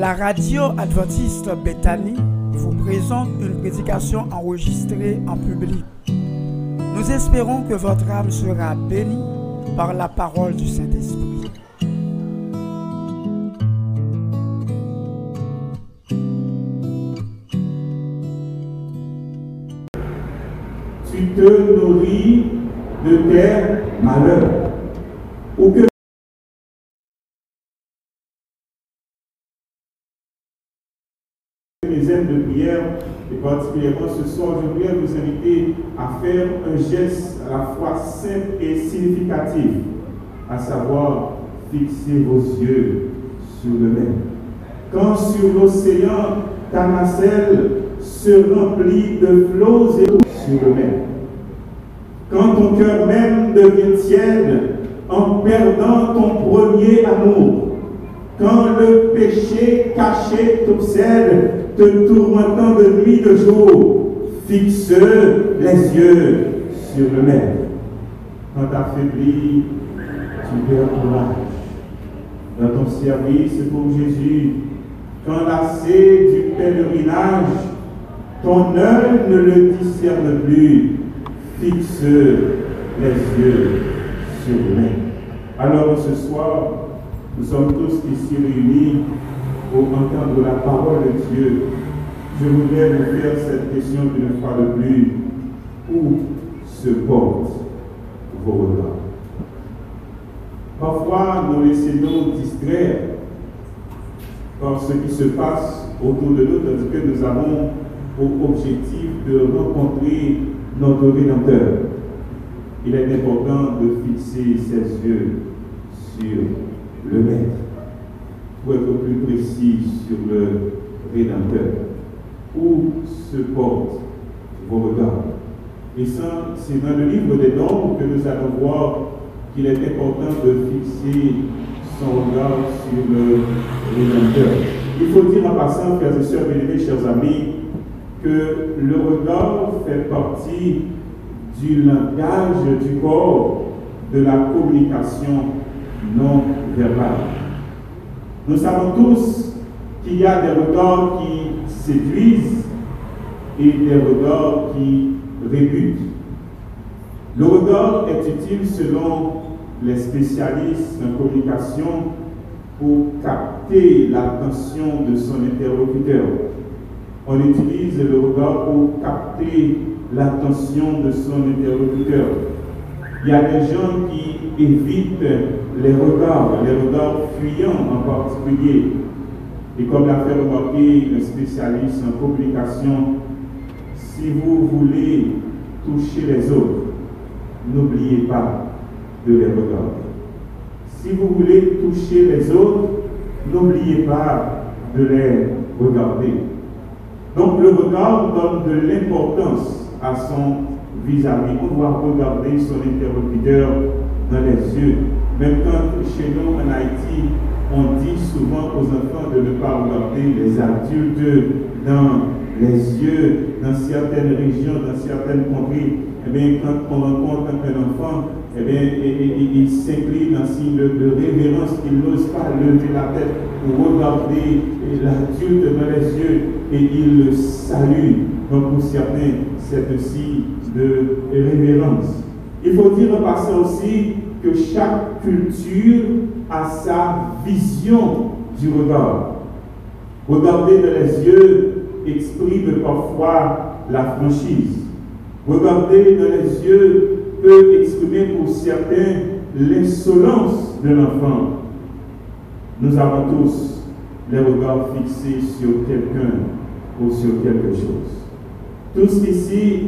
La radio adventiste Bethany vous présente une prédication enregistrée en public. Nous espérons que votre âme sera bénie par la parole du Saint-Esprit. Tu te nourris de tes malheurs les aides de prière, et je voudrais vous inviter à faire un geste à la fois simple et significatif, à savoir fixer vos yeux sur le même. Quand sur l'océan, ta nacelle se remplit de flots et sur le même. Quand ton cœur même devient tiède en perdant ton premier amour, quand le péché caché t'obsède, te tourmentant de nuit de jour, fixe les yeux sur le Maître. Quand t'affaiblis, tu perds courage. Dans ton service pour Jésus, quand lassé du pèlerinage, ton œil ne le discerne plus, fixe les yeux sur le Maître. Alors ce soir, nous sommes tous ici réunis pour entendre la parole de Dieu. Je voudrais vous faire cette question d'une fois de plus. Où se portent vos regards? Parfois, nous laissons distraire par ce qui se passe autour de nous, tandis que nous avons pour objectif de rencontrer notre Rédempteur. Il est important de fixer ses yeux sur le Maître, pour être plus précis sur le Rédempteur. Où se portent vos regards Et c'est dans le livre des dons que nous allons voir qu'il est important de fixer son regard sur le Rédempteur. Il faut dire en passant, frères et sœurs bien chers amis, que le regard fait partie du langage du corps de la communication non verbale. Nous savons tous qu'il y a des regards qui et des regards qui rébutent. Le regard est utile selon les spécialistes en communication pour capter l'attention de son interlocuteur? On utilise le regard pour capter l'attention de son interlocuteur. Il y a des gens qui évitent les regards, les regards fuyants en particulier. Et comme l'a fait remarquer un spécialiste en communication, si vous voulez toucher les autres, n'oubliez pas de les regarder. Si vous voulez toucher les autres, n'oubliez pas de les regarder. Donc le regard donne de l'importance à son vis-à-vis. On doit regarder son interlocuteur dans les yeux. Même quand chez nous en Haïti, on dit souvent aux enfants de ne pas regarder les adultes dans les yeux, dans certaines régions, dans certaines contrées. Eh bien, quand on rencontre un enfant, eh bien, il, s'incline en signe de révérence, il n'ose pas lever la tête pour regarder l'adulte dans les yeux et il le salue. Donc pour certains, c'est aussi de révérence. Il faut dire en passant aussi que chaque culture a sa vision du regard. Regarder dans les yeux exprime parfois la franchise. Regarder dans les yeux peut exprimer pour certains l'insolence de l'enfant. Nous avons tous les regards fixés sur quelqu'un ou sur quelque chose. Tous ici,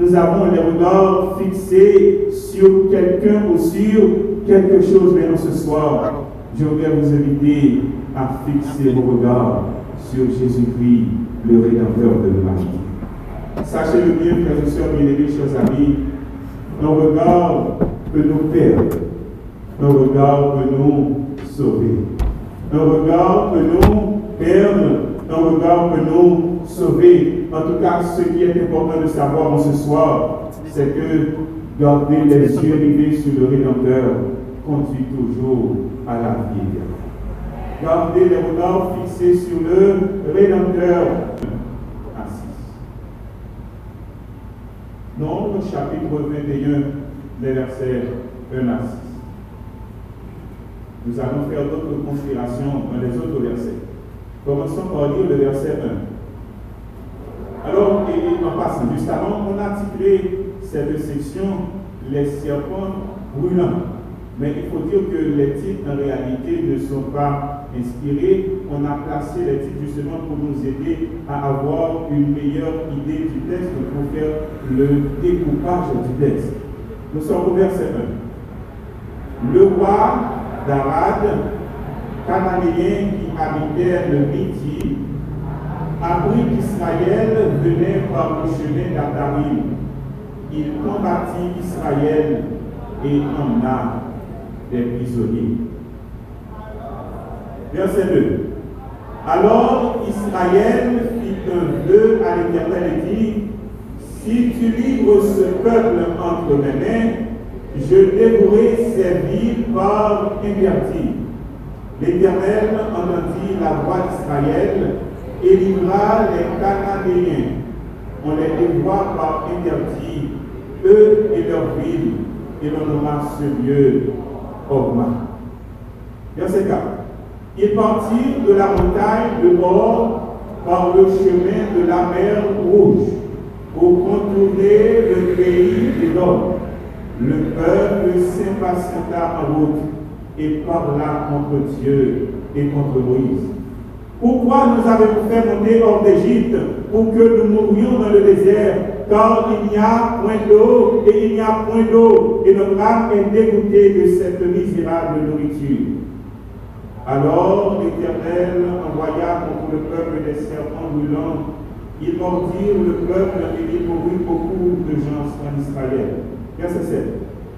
nous avons les regards fixés sur quelqu'un ou sur quelque chose. Mais ce soir, je voudrais vous inviter à fixer vos regards sur Jésus-Christ, le Rédempteur de l'humanité. Sachez-le bien, frères et sœurs bien-aimés, chers amis, nos regards peut nous perdre, nos regards peut nous sauver. Nos regards peut nous perdre, nos regards peut nous sauver. En tout cas, ce qui est important de savoir en ce soir, c'est que garder les yeux rivés sur le Rédempteur conduit toujours à la vie Gardez les regards fixés sur le Rédempteur. Nombre chapitre 21, les versets 1 à 6. Nous allons faire d'autres considérations dans les autres versets. Commençons par lire le verset 1. Et, en passant, juste avant, on a titré cette section Les serpents brûlants. Mais il faut dire que les titres en réalité ne sont pas inspirés. On a placé les titres justement pour nous aider à avoir une meilleure idée du texte, pour faire le découpage du texte. Nous sommes au verset 1. Le roi d'Arad, cananéen qui habitait le Midi, apprit qu'Israël venait par le chemin d'Atarim. Il combattit Israël et emmena des prisonniers. Verset 2. Alors Israël fit un vœu à l'Éternel et dit, si tu livres ce peuple entre mes mains, je dévouerai ses villes par interdit. L'Éternel entendit la voix d'Israël et les Cananéens. On les dévoie par interdit, eux et leurs villes, et l'on nommera ce lieu Verset 4. Ils partirent de la montagne de Or par le chemin de la mer Rouge pour contourner le pays de l'Or. Le peuple s'impatienta en route et parla contre Dieu et contre Moïse. Pourquoi nous avez-vous fait monter hors d'Égypte pour que nous mourions dans le désert? Car il n'y a point d'eau et il n'y a point d'eau et notre âme est dégoûtée de cette misérable nourriture. Alors l'Éternel envoya contre le peuple des serpents brûlants. Ils mordirent le peuple et il mourut beaucoup de gens en Israël. Verset 7.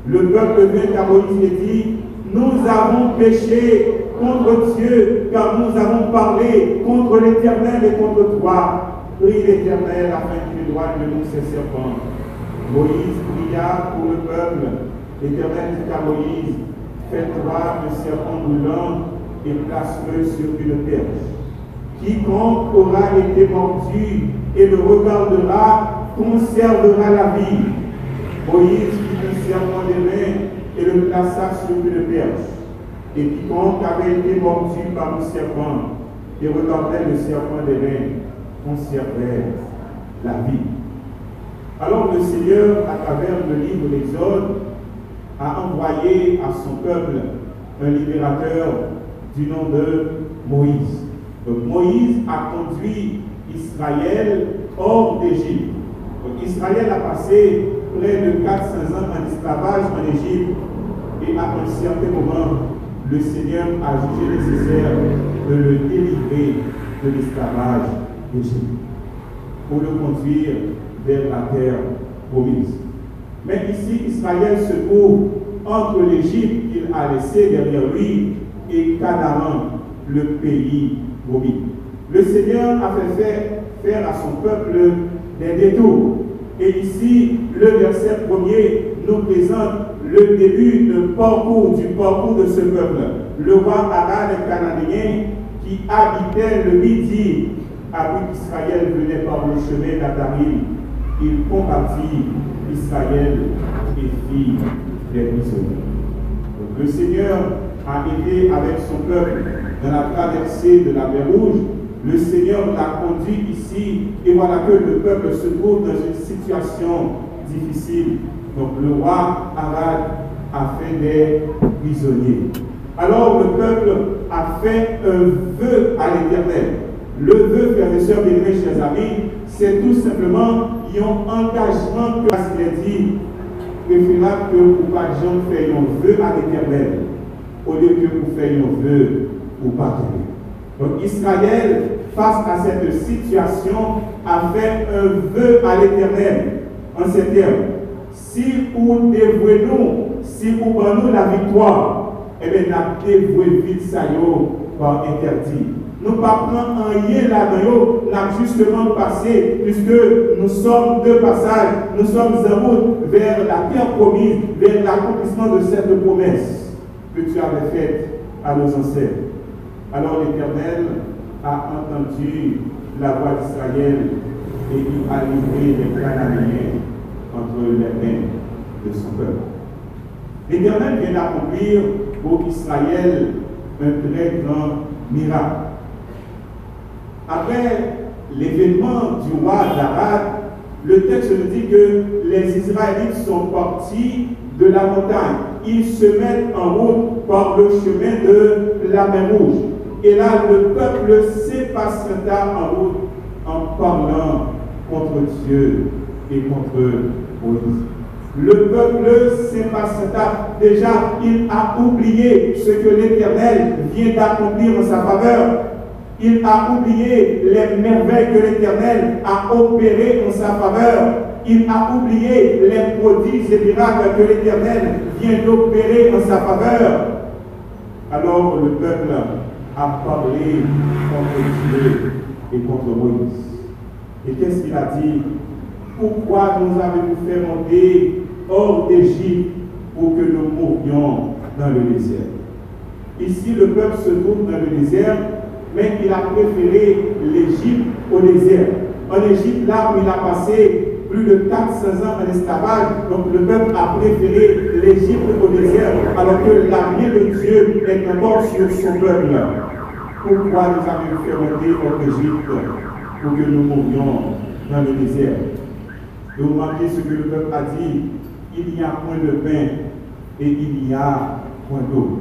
Le peuple vint à Moïse et dit, nous avons péché contre Dieu, car nous avons parlé contre l'Éternel et contre toi. Prie l'Éternel afin qu'il éloigne de nous ces serpents. Moïse pria pour le peuple. L'Éternel dit à Moïse, fais-toi un serpent brûlant et place-le sur une perche. Quiconque aura été mordu et le regardera conservera la vie. Moïse fit un serpent des mains et le plaça sur une perche. Et quiconque avait été mordu par le serpent et regardait le serpent des reins conservait la vie. Alors le Seigneur, à travers le livre d'Exode, a envoyé à son peuple un libérateur du nom de Moïse. Donc Moïse a conduit Israël hors d'Égypte. Israël a passé près de 400 ans en esclavage en Égypte et à un certain moment, le Seigneur a jugé nécessaire de le délivrer de l'esclavage d'Égypte pour le conduire vers la terre promise. Mais ici, Israël se trouve entre l'Égypte qu'il a laissé derrière lui et Canaan, le pays promis. Le Seigneur a fait faire, faire à son peuple des détours. Et ici, le verset premier nous présente le début de parcours, du parcours de ce peuple. Le roi Arad cananéen qui habitait le Midi, après qu'Israël venait par le chemin d'Atarim, il combattit Israël et fit des prisonniers. le Seigneur a aidé avec son peuple dans la traversée de la mer Rouge. Le Seigneur l'a conduit ici et voilà que le peuple se trouve dans une situation difficile. Donc le roi Arad a fait des prisonniers. Alors le peuple a fait un vœu à l'Éternel. Le vœu, frères et sœurs, bien chers amis, c'est tout simplement un engagement que qu'il a dit, préférable que vous pas gens un vœu à l'Éternel, au lieu que vous fassiez un vœu pour pas Donc Israël, face à cette situation, a fait un vœu à l'Éternel en ces termes si vous dévouez nous, si vous prenez la victoire, eh bien, nous dévoué vite ça par interdit. Nous ne prendre rien là-dedans, nous avons justement passé, puisque nous sommes de passage, nous sommes en route vers la terre promise, vers l'accomplissement de cette promesse que tu avais faite à nos ancêtres. Alors l'Éternel a entendu la voix d'Israël et il a livré les Cananéens entre les mains de son peuple. L'Éternel vient d'accomplir pour Israël un très grand miracle. Après l'événement du roi d'Arad, le texte nous dit que les Israélites sont partis de la montagne. Ils se mettent en route par le chemin de la mer Rouge. Et là, le peuple s'impatienta en route en parlant contre Dieu et contre Le peuple s'impatienta. Déjà, il a oublié ce que l'Éternel vient d'accomplir en sa faveur. Il a oublié les merveilles que l'Éternel a opérées en sa faveur. Il a oublié les prodiges et miracles que l'Éternel vient d'opérer en sa faveur. Alors le peuple a parlé contre Dieu et contre Moïse. Et qu'est-ce qu'il a dit? Pourquoi nous avez-vous fait monter hors d'Égypte pour que nous mourions dans le désert Ici, le peuple se trouve dans le désert, mais il a préféré l'Égypte au désert. En Égypte, là où il a passé plus de 400 ans en esclavage, donc le peuple a préféré l'Égypte au désert, alors que la de Dieu est encore sur son peuple. Pourquoi nous avons fait monter hors d'Égypte pour que nous mourions dans le désert? Et vous remarquez ce que le peuple a dit il n'y a point de pain et il n'y a point d'eau.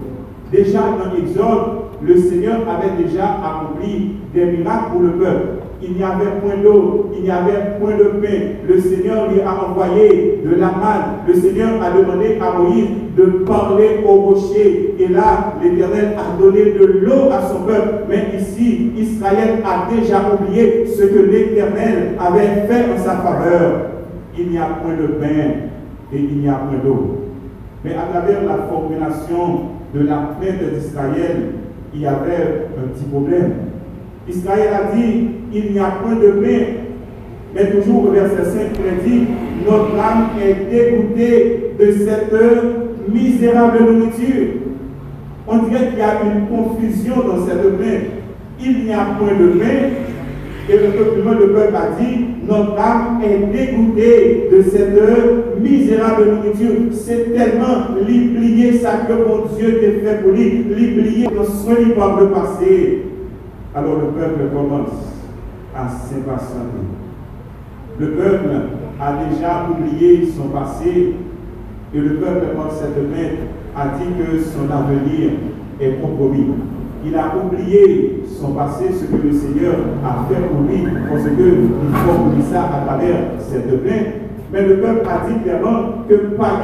Déjà dans l'Exode, le Seigneur avait déjà accompli des miracles pour le peuple. Il n'y avait point d'eau, il n'y avait point de pain. Le Seigneur lui a envoyé de la manne. Le Seigneur a demandé à Moïse de parler au rocher. Et là, l'Éternel a donné de l'eau à son peuple. Mais ici, Israël a déjà oublié ce que l'Éternel avait fait en sa faveur. Il n'y a point de pain et il n'y a point d'eau. Mais à travers la formulation de la plainte d'Israël, il y avait un petit problème. Israël a dit, il n'y a point de pain. Mais toujours au verset 5, il dit, notre âme est dégoûtée de cette misérable nourriture. On dirait qu'il y a une confusion dans cette plainte. Il n'y a point de pain. Et le peuple, le peuple a dit, notre âme est dégoûtée de cette misérable nourriture. C'est tellement l'oublier ça que mon Dieu t'a fait pour lui, l'oublier dans son le passé. Alors le peuple commence à s'impatienter. Le peuple a déjà oublié son passé et le peuple, par cette main, a dit que son avenir est compromis. Il a oublié son passé, ce que le Seigneur a fait pour lui, parce qu'il faut oublier ça à travers cette main. Mais le peuple a dit clairement que par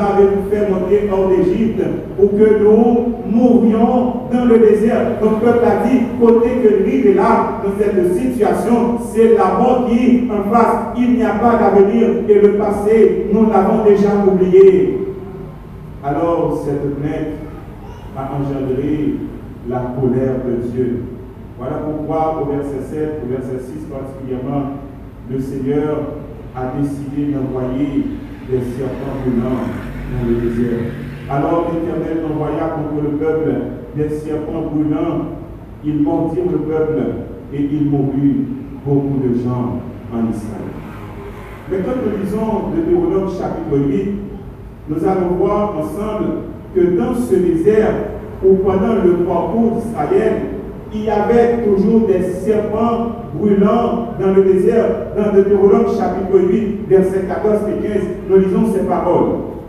avez fait monter hors d'Égypte pour que nous mourions dans le désert. Le peuple a dit, côté que lui est là, dans cette situation, c'est la mort qui en face. Il n'y a pas d'avenir et le passé, nous l'avons déjà oublié. Alors, cette plainte a engendré la colère de Dieu. Voilà pourquoi au verset 7, au verset 6 particulièrement, le Seigneur a décidé d'envoyer des serpents brûlants Alors l'Éternel envoya contre le peuple des serpents brûlants. Ils montirent le peuple et il mourut beaucoup de gens en Israël. Mais quand nous lisons Deutéronome chapitre 8, nous allons voir ensemble que dans ce désert, ou pendant le parcours d'Israël, il y avait toujours des serpents brûlants dans le désert. Dans Deutéronome chapitre 8, versets 14 et 15, nous lisons ces paroles.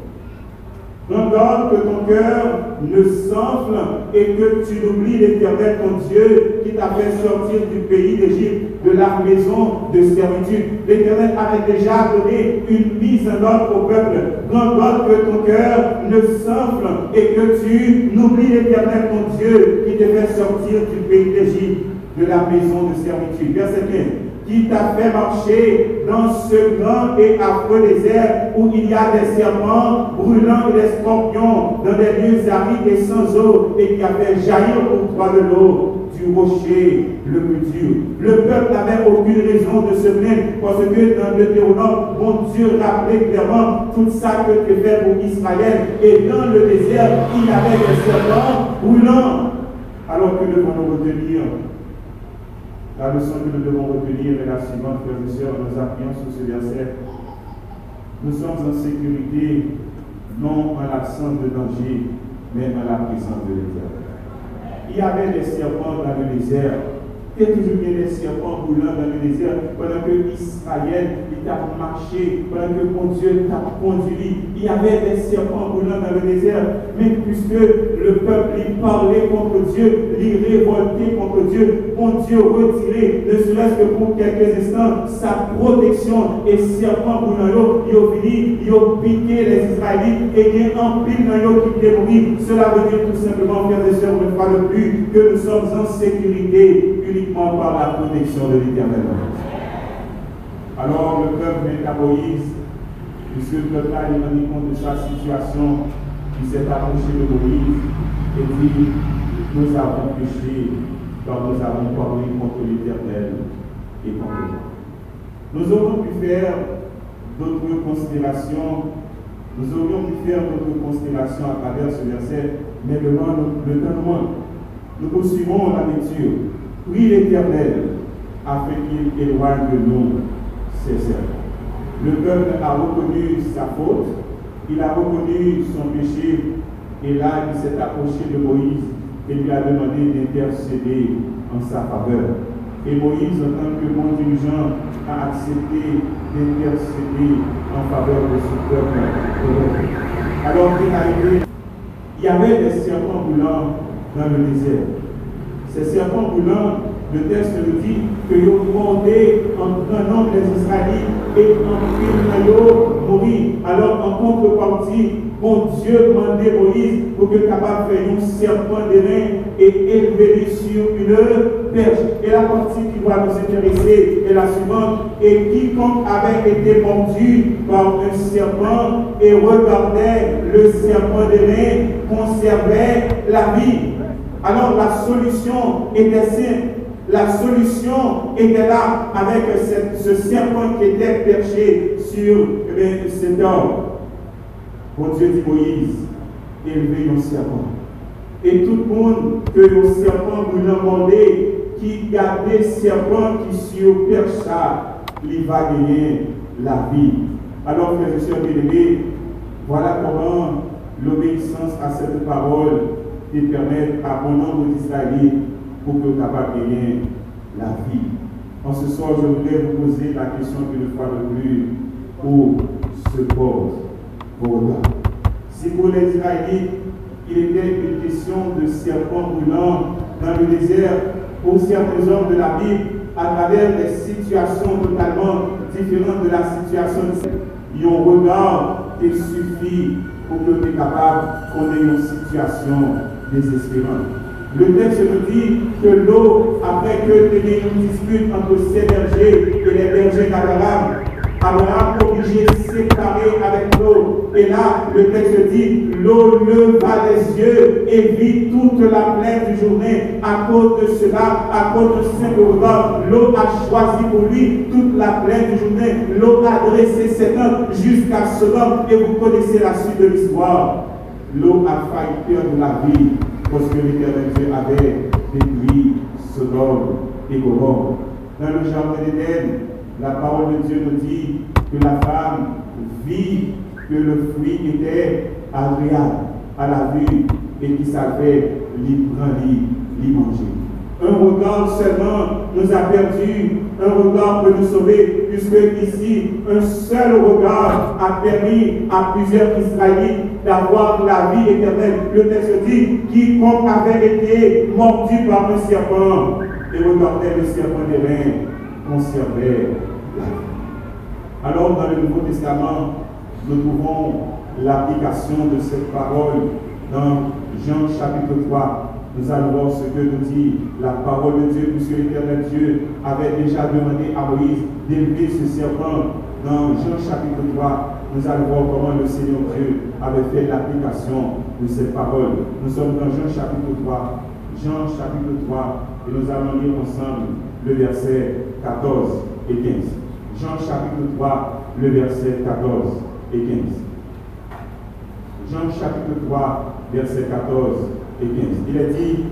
Prends que ton cœur ne s'enfle et que tu n'oublies l'éternel ton Dieu qui t'a fait sortir du pays d'Égypte, de la maison de servitude. L'éternel avait déjà donné une mise en ordre au peuple. Prends que ton cœur ne s'enfle et que tu n'oublies l'éternel ton Dieu qui t'a fait sortir du pays d'Égypte, de la maison de servitude. Verset 15 qui t'a fait marcher dans ce grand et affreux désert où il y a des serpents brûlants et des scorpions dans des lieux arides et sans eau et qui a fait jaillir pour toi de l'eau du rocher le plus dur. Le peuple n'avait aucune raison de se plaindre parce que dans le Deutéronome, mon Dieu rappelait clairement tout ça que tu fais pour Israël. Et dans le désert, il y avait des serpents brûlants. Alors que devons-nous retenir La leçon que nous devons retenir est la suivante, frères et sœurs, nous appuyons sur ce verset. Nous sommes en sécurité, non en l'absence de danger, mais en la présence de l'Éternel il y avait des serpents dans le désert. Il y a toujours bien des serpents roulants dans le désert pendant que Israël il a marché, pendant que mon Dieu t'a conduit. Il y avait des serpents roulants dans le désert. Mais puisque le peuple il parlait contre Dieu, il révoltait contre Dieu, mon Dieu retirait, ne serait-ce que pour quelques instants, sa protection et serpents roulants, il a fini, il a piqué les Israélites et il y a un pile dans qui mourir. Cela veut dire tout simplement, frères et sœurs, fois de plus, que nous sommes en sécurité uniquement par la protection de l'Éternel. Alors le peuple Moïse, puisque le peuple a rendu compte de sa situation, il s'est approché de Moïse et dit, nous avons péché quand nous avons parlé contre l'Éternel et contre toi. Nous aurions pu faire d'autres considérations, nous aurions pu faire d'autres considérations à travers ce verset, mais le, temps Nous poursuivons la lecture. Prie l'Éternel afin qu'il éloigne de nous Le peuple a reconnu sa faute, il a reconnu son péché, et là il s'est approché de Moïse et lui a demandé d'intercéder en sa faveur. Et Moïse, en tant que bon dirigeant, a accepté d'intercéder en faveur de ce peuple. Alors qu'il arrivé, il y avait des serpents boulants dans le désert. Ces serpents boulants, le texte nous dit que ont demandé en nombre des Israélites et en pile mourir. Alors en contrepartie, mon Dieu demandait Moïse pour que capable de un serpent de rein et élever sur une perche. Et la partie qui doit nous intéresser est la suivante. Et quiconque avait été mordu par un serpent et regardait le serpent de rein conservait la vie. Alors la solution était simple. La solution était là avec ce serpent qui était perché sur eh cet homme. Bon Dieu dit Moïse, élevez nos serpent. Et tout le monde que le serpent vous demandé, qui gardait serpent qui sur percha, il va gagner la vie. Alors, frères et sœurs bien voilà comment l'obéissance à cette parole te permet à bon nombre d'Israélites pour que tu capable de gagner la vie. En ce soir, je voudrais vous poser la question une fois de plus pour se pose si pour les Israélites, il était une question de serpent brûlant dans le désert, pour certains hommes de la Bible, à travers des situations totalement différentes de la situation, il y a un regard qui suffit pour que tu capable qu'on ait une situation désespérante. Le texte nous dit que l'eau, après que aies une dispute entre ces bergers et les bergers d'Abraham, Abraham obligé séparer avec l'eau. Et là, le texte dit, l'eau leva les yeux et vit toute la pleine journée. À cause de cela, à cause de ce regard, l'eau a choisi pour lui toute la pleine journée. L'eau a dressé ses mains jusqu'à ce moment. Et vous connaissez la suite de l'histoire. L'eau a failli perdre la vie parce que l'éternel Dieu avait détruit Sodome et Gomorre. Dans le jardin d'Éden, la parole de Dieu nous dit que la femme vit que le fruit était agréable à la vue et qu'il savait l'y prendre, l'y manger. Un regard seulement nous a perdu, un regard peut nous sauver, puisque ici, un seul regard a permis à plusieurs Israélites d'avoir la vie éternelle. Le texte dit, quiconque avait été mordu par un serpent et regardait le serpent des reins, conservait alors, dans le Nouveau Testament, nous trouvons l'application de cette parole dans Jean chapitre 3. Nous allons voir ce que nous dit la parole de Dieu, puisque l'éternel Dieu avait déjà demandé à Moïse d'élever ce serpent dans Jean chapitre 3. Nous allons voir comment le Seigneur Dieu avait fait l'application de cette parole. Nous sommes dans Jean chapitre 3. Jean chapitre 3, et nous allons lire ensemble le verset 14 et 15. Jean chapitre 3, le verset 14 et 15. Jean chapitre 3, verset 14 et 15. Il est dit,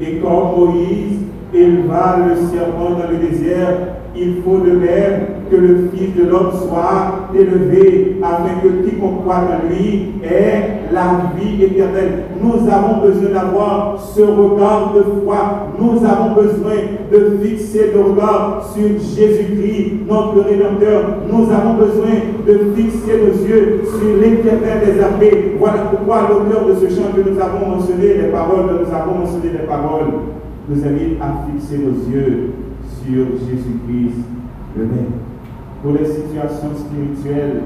et comme Moïse éleva le serpent dans le désert, il faut de même que le Fils de l'homme soit élevé, afin que quiconque croit en lui ait la vie éternelle. Nous avons besoin d'avoir ce regard de foi. Nous avons besoin de fixer le regard sur Jésus-Christ, notre Rédempteur. Nous avons besoin de fixer sur l'éternel des armées. Voilà pourquoi l'auteur de ce chant que nous avons mentionné, les paroles que nous avons mentionné, les paroles, nous invite à fixer nos yeux sur Jésus-Christ le. Pour les situations spirituelles,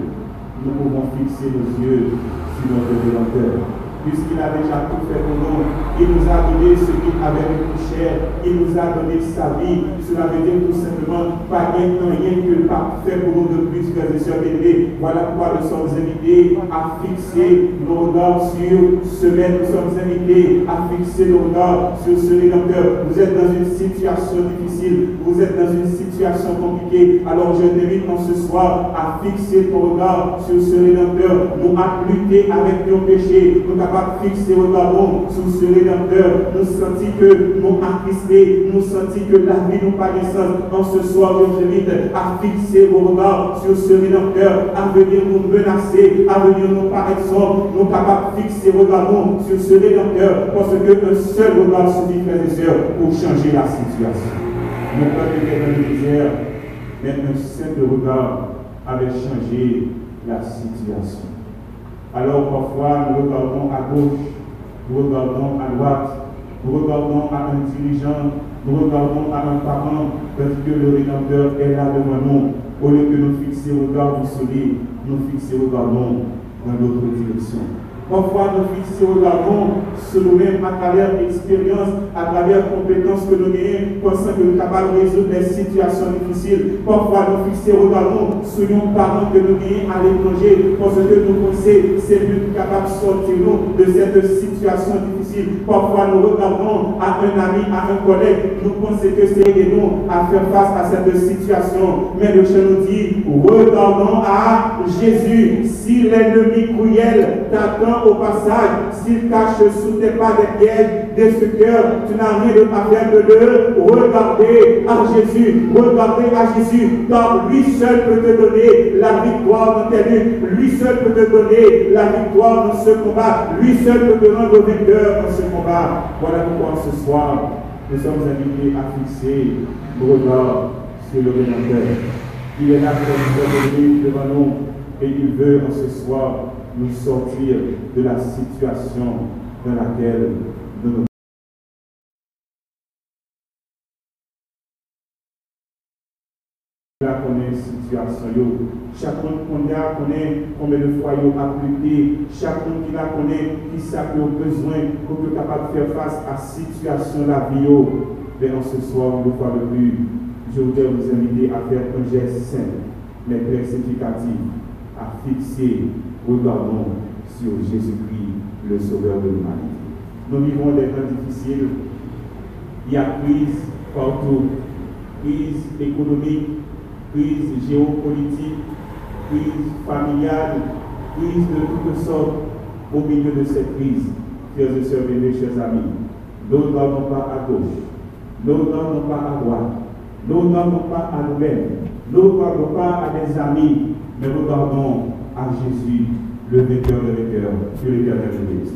nous pouvons fixer nos yeux sur notre Rédempteur puisqu'il a déjà tout fait pour nous. Il nous a donné ce qu'il avait de plus cher. Il nous a donné sa vie. Cela veut dire tout simplement, pas rien, rien que pape fait pour nous de plus, frères et sœurs bien Voilà pourquoi nous sommes invités à fixer nos regards sur ce maître. Nous sommes invités à fixer nos regards sur ce Rédempteur. Vous êtes dans une situation difficile. Vous êtes dans une situation compliquée. Alors je t'invite en ce soir à fixer ton regard sur ce Rédempteur. Nous à lutter avec nos péchés. Capable de fixer regardons sur ce Rédempteur. Nous sentons que nous attristés, nous sentons que la vie nous pas de. En ce soir, je vous à fixer vos regards sur ce Rédempteur, à venir nous menacer, à venir nous paraître sombre. Nous capables de fixer regardons sur ce Rédempteur, parce que un seul regard suffit, frères et sœurs, pour changer la situation. Mon peuple le misère, mais un simple regard avait changé la situation. Alors parfois, nous regardons à gauche, nous regardons à droite, nous regardons à un dirigeant, nous regardons à un parent, parce que le Rédempteur est là devant nous. Au lieu que nous au regard du soleil, nous fixer regardons dans l'autre direction. Parfois, nous fixons regardons sur nous-mêmes à travers l'expérience, à travers compétences que nous avons, pensant que nous sommes capables de résoudre des situations difficiles. Parfois, nous fixons regardons sur nos parents que nous avons à l'étranger, parce que nous pensons que c'est lui capable de sortir nous de cette situation difficile. Parfois, nous regardons à un ami, à un collègue, nous pensons que c'est nous à faire face à cette situation. Mais le chien nous dit, regardons à Jésus, si l'ennemi cruel t'attend au passage, s'il cache sous tes pas des pièges de ce cœur, tu n'as rien de faire que de regarder à Jésus, regarder à Jésus, car lui seul peut te donner la victoire dans tes luttes, lui seul peut te donner la victoire dans ce combat, lui seul peut te rendre vainqueur dans ce combat. Voilà pourquoi ce soir, nous sommes invités à fixer nos regards sur le Rédempteur. Il est là pour nous devant nous et il veut en ce soir nous sortir de la situation dans laquelle nous nous la connaît situation chacun a connaît combien de fois appliqué chacun qui la connaît qui sait qu'il a besoin pour être capable de faire face à la situation la vie mais en ce soir une fois de plus je voudrais vous inviter à faire un geste simple mais très significatif à fixer regardons sur Jésus-Christ, le Sauveur de l'humanité. Nous vivons des temps difficiles. Il y a crise partout. Crise économique, crise géopolitique, crise familiale, crise de toutes sortes. Au milieu de cette crise, chers et sœurs et chers amis, nous ne regardons pas à gauche, nous ne regardons pas à droite, nous ne regardons pas à nous-mêmes, nous ne regardons pas à des amis, mais regardons à Jésus, le vainqueur de vainqueurs, que l'éternel nous bénisse.